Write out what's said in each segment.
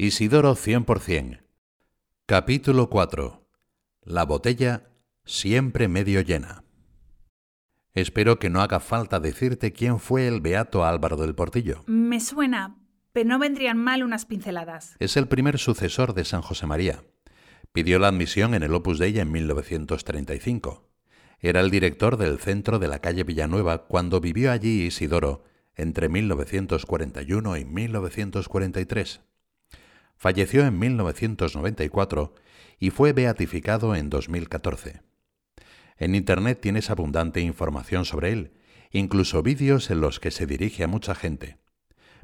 Isidoro 100%. Capítulo 4. La botella siempre medio llena. Espero que no haga falta decirte quién fue el beato Álvaro del Portillo. Me suena, pero no vendrían mal unas pinceladas. Es el primer sucesor de San José María. Pidió la admisión en el Opus Dei en 1935. Era el director del centro de la calle Villanueva cuando vivió allí Isidoro entre 1941 y 1943. Falleció en 1994 y fue beatificado en 2014. En Internet tienes abundante información sobre él, incluso vídeos en los que se dirige a mucha gente.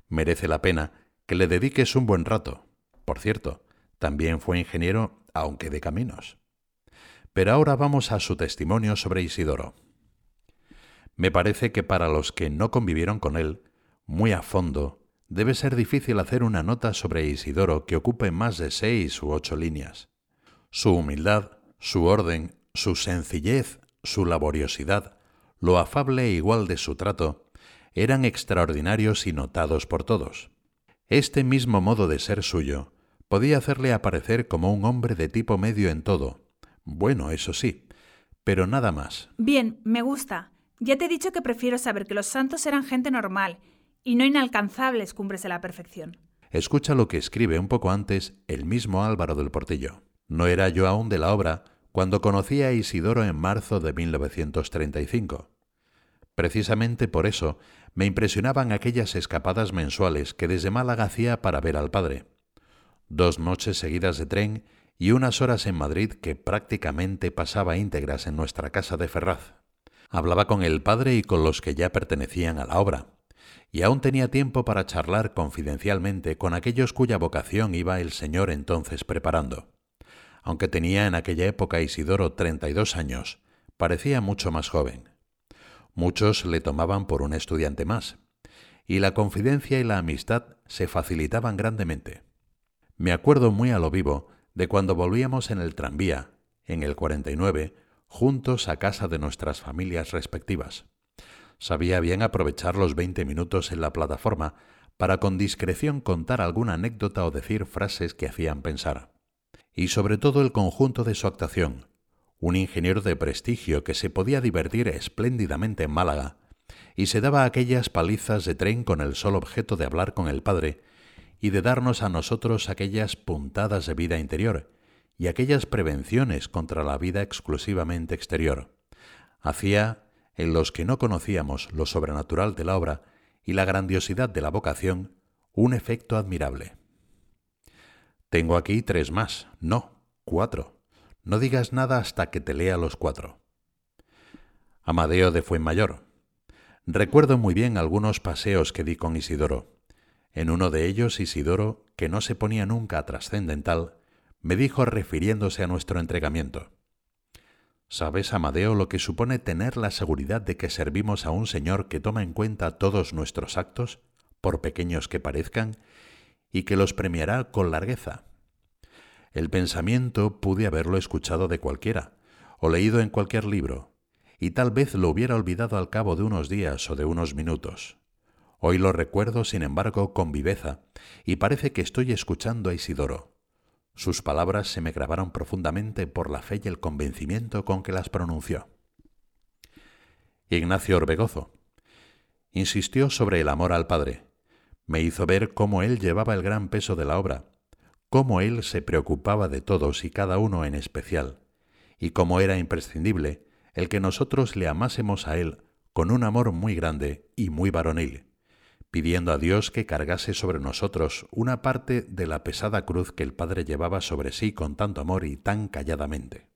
Merece la pena que le dediques un buen rato. Por cierto, también fue ingeniero, aunque de caminos. Pero ahora vamos a su testimonio sobre Isidoro. Me parece que para los que no convivieron con él, muy a fondo, debe ser difícil hacer una nota sobre Isidoro que ocupe más de seis u ocho líneas. Su humildad, su orden, su sencillez, su laboriosidad, lo afable e igual de su trato, eran extraordinarios y notados por todos. Este mismo modo de ser suyo podía hacerle aparecer como un hombre de tipo medio en todo, bueno, eso sí, pero nada más. Bien, me gusta. Ya te he dicho que prefiero saber que los santos eran gente normal y no inalcanzables cumbres de la perfección. Escucha lo que escribe un poco antes el mismo Álvaro del Portillo. No era yo aún de la obra cuando conocí a Isidoro en marzo de 1935. Precisamente por eso me impresionaban aquellas escapadas mensuales que desde Málaga hacía para ver al padre. Dos noches seguidas de tren y unas horas en Madrid que prácticamente pasaba íntegras en nuestra casa de Ferraz. Hablaba con el padre y con los que ya pertenecían a la obra, y aún tenía tiempo para charlar confidencialmente con aquellos cuya vocación iba el Señor entonces preparando. Aunque tenía en aquella época Isidoro treinta y dos años, parecía mucho más joven. Muchos le tomaban por un estudiante más, y la confidencia y la amistad se facilitaban grandemente. Me acuerdo muy a lo vivo de cuando volvíamos en el tranvía, en el 49, juntos a casa de nuestras familias respectivas. Sabía bien aprovechar los veinte minutos en la plataforma para con discreción contar alguna anécdota o decir frases que hacían pensar. Y sobre todo el conjunto de su actuación, un ingeniero de prestigio que se podía divertir espléndidamente en Málaga y se daba aquellas palizas de tren con el solo objeto de hablar con el padre y de darnos a nosotros aquellas puntadas de vida interior y aquellas prevenciones contra la vida exclusivamente exterior. Hacía, en los que no conocíamos lo sobrenatural de la obra y la grandiosidad de la vocación, un efecto admirable. Tengo aquí tres más, no, cuatro. No digas nada hasta que te lea los cuatro. Amadeo de Fuenmayor. Recuerdo muy bien algunos paseos que di con Isidoro. En uno de ellos, Isidoro, que no se ponía nunca a trascendental, me dijo refiriéndose a nuestro entregamiento. ¿Sabes, Amadeo, lo que supone tener la seguridad de que servimos a un Señor que toma en cuenta todos nuestros actos, por pequeños que parezcan, y que los premiará con largueza? El pensamiento pude haberlo escuchado de cualquiera, o leído en cualquier libro, y tal vez lo hubiera olvidado al cabo de unos días o de unos minutos. Hoy lo recuerdo, sin embargo, con viveza, y parece que estoy escuchando a Isidoro. Sus palabras se me grabaron profundamente por la fe y el convencimiento con que las pronunció. Ignacio Orbegozo insistió sobre el amor al Padre. Me hizo ver cómo él llevaba el gran peso de la obra, cómo él se preocupaba de todos y cada uno en especial, y cómo era imprescindible el que nosotros le amásemos a él con un amor muy grande y muy varonil pidiendo a Dios que cargase sobre nosotros una parte de la pesada cruz que el Padre llevaba sobre sí con tanto amor y tan calladamente.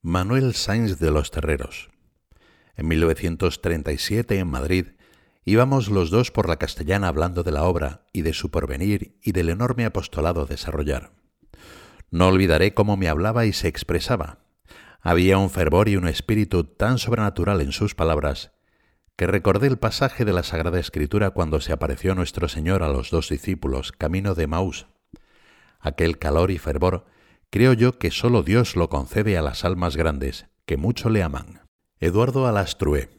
Manuel Sainz de los Terreros. En 1937, en Madrid, íbamos los dos por la castellana hablando de la obra y de su porvenir y del enorme apostolado desarrollar. No olvidaré cómo me hablaba y se expresaba. Había un fervor y un espíritu tan sobrenatural en sus palabras que recordé el pasaje de la Sagrada Escritura cuando se apareció nuestro Señor a los dos discípulos, camino de Maús. Aquel calor y fervor, creo yo que sólo Dios lo concede a las almas grandes, que mucho le aman. Eduardo Alastrué.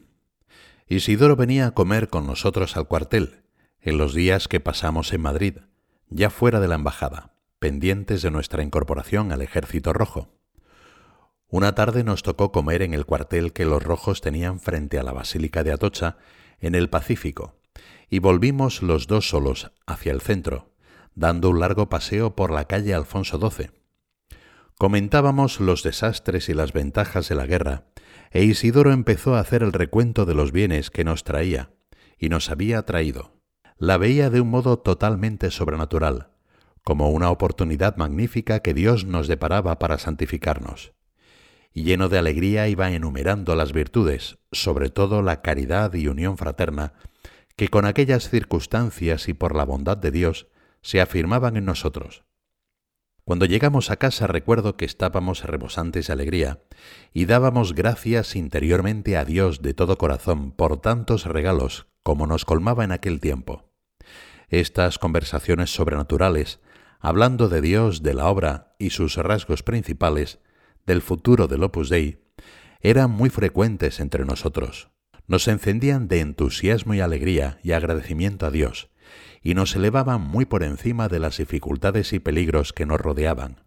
Isidoro venía a comer con nosotros al cuartel, en los días que pasamos en Madrid. ya fuera de la embajada, pendientes de nuestra incorporación al ejército rojo. Una tarde nos tocó comer en el cuartel que los rojos tenían frente a la Basílica de Atocha, en el Pacífico, y volvimos los dos solos hacia el centro, dando un largo paseo por la calle Alfonso XII. Comentábamos los desastres y las ventajas de la guerra, e Isidoro empezó a hacer el recuento de los bienes que nos traía, y nos había traído. La veía de un modo totalmente sobrenatural, como una oportunidad magnífica que Dios nos deparaba para santificarnos. Lleno de alegría iba enumerando las virtudes, sobre todo la caridad y unión fraterna, que con aquellas circunstancias y por la bondad de Dios se afirmaban en nosotros. Cuando llegamos a casa recuerdo que estábamos rebosantes de alegría y dábamos gracias interiormente a Dios de todo corazón por tantos regalos como nos colmaba en aquel tiempo. Estas conversaciones sobrenaturales, hablando de Dios, de la obra y sus rasgos principales, del futuro del Opus Dei, eran muy frecuentes entre nosotros nos encendían de entusiasmo y alegría y agradecimiento a Dios, y nos elevaban muy por encima de las dificultades y peligros que nos rodeaban.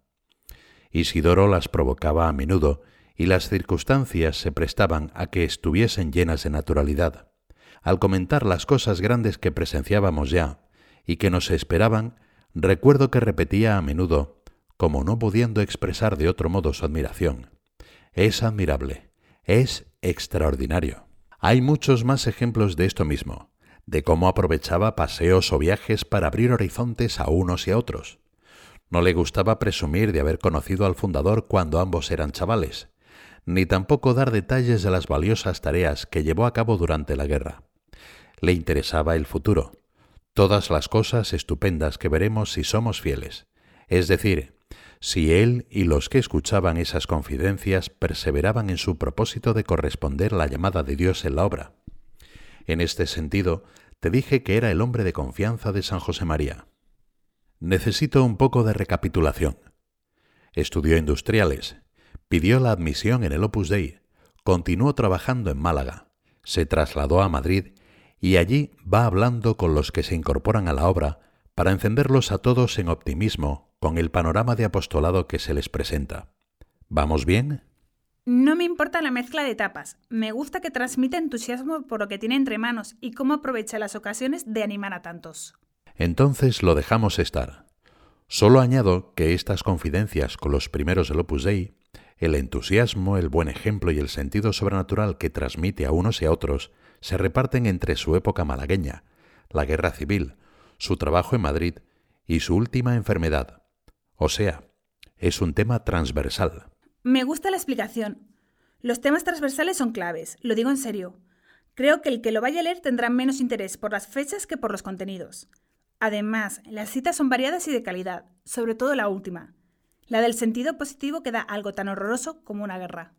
Isidoro las provocaba a menudo, y las circunstancias se prestaban a que estuviesen llenas de naturalidad. Al comentar las cosas grandes que presenciábamos ya, y que nos esperaban, recuerdo que repetía a menudo, como no pudiendo expresar de otro modo su admiración. Es admirable, es extraordinario. Hay muchos más ejemplos de esto mismo, de cómo aprovechaba paseos o viajes para abrir horizontes a unos y a otros. No le gustaba presumir de haber conocido al fundador cuando ambos eran chavales, ni tampoco dar detalles de las valiosas tareas que llevó a cabo durante la guerra. Le interesaba el futuro, todas las cosas estupendas que veremos si somos fieles, es decir, si él y los que escuchaban esas confidencias perseveraban en su propósito de corresponder la llamada de Dios en la obra. En este sentido, te dije que era el hombre de confianza de San José María. Necesito un poco de recapitulación. Estudió industriales, pidió la admisión en el Opus Dei, continuó trabajando en Málaga, se trasladó a Madrid y allí va hablando con los que se incorporan a la obra para encenderlos a todos en optimismo con el panorama de apostolado que se les presenta. ¿Vamos bien? No me importa la mezcla de etapas. Me gusta que transmite entusiasmo por lo que tiene entre manos y cómo aprovecha las ocasiones de animar a tantos. Entonces lo dejamos estar. Solo añado que estas confidencias con los primeros del Opus Dei, el entusiasmo, el buen ejemplo y el sentido sobrenatural que transmite a unos y a otros se reparten entre su época malagueña, la guerra civil, su trabajo en Madrid y su última enfermedad, o sea, es un tema transversal. Me gusta la explicación. Los temas transversales son claves, lo digo en serio. Creo que el que lo vaya a leer tendrá menos interés por las fechas que por los contenidos. Además, las citas son variadas y de calidad, sobre todo la última. La del sentido positivo queda algo tan horroroso como una guerra.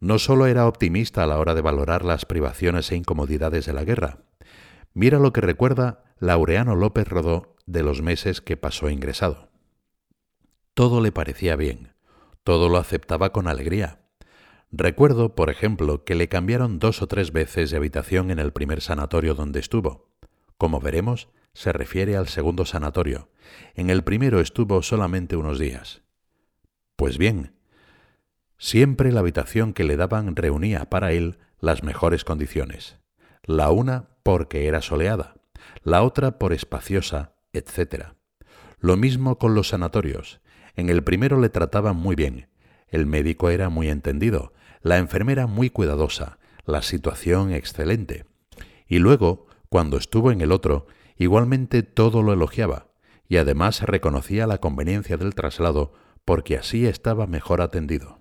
No solo era optimista a la hora de valorar las privaciones e incomodidades de la guerra. Mira lo que recuerda Laureano López Rodó de los meses que pasó ingresado. Todo le parecía bien, todo lo aceptaba con alegría. Recuerdo, por ejemplo, que le cambiaron dos o tres veces de habitación en el primer sanatorio donde estuvo. Como veremos, se refiere al segundo sanatorio. En el primero estuvo solamente unos días. Pues bien, siempre la habitación que le daban reunía para él las mejores condiciones. La una porque era soleada, la otra por espaciosa, etc. Lo mismo con los sanatorios. En el primero le trataban muy bien, el médico era muy entendido, la enfermera muy cuidadosa, la situación excelente. Y luego, cuando estuvo en el otro, igualmente todo lo elogiaba, y además reconocía la conveniencia del traslado porque así estaba mejor atendido.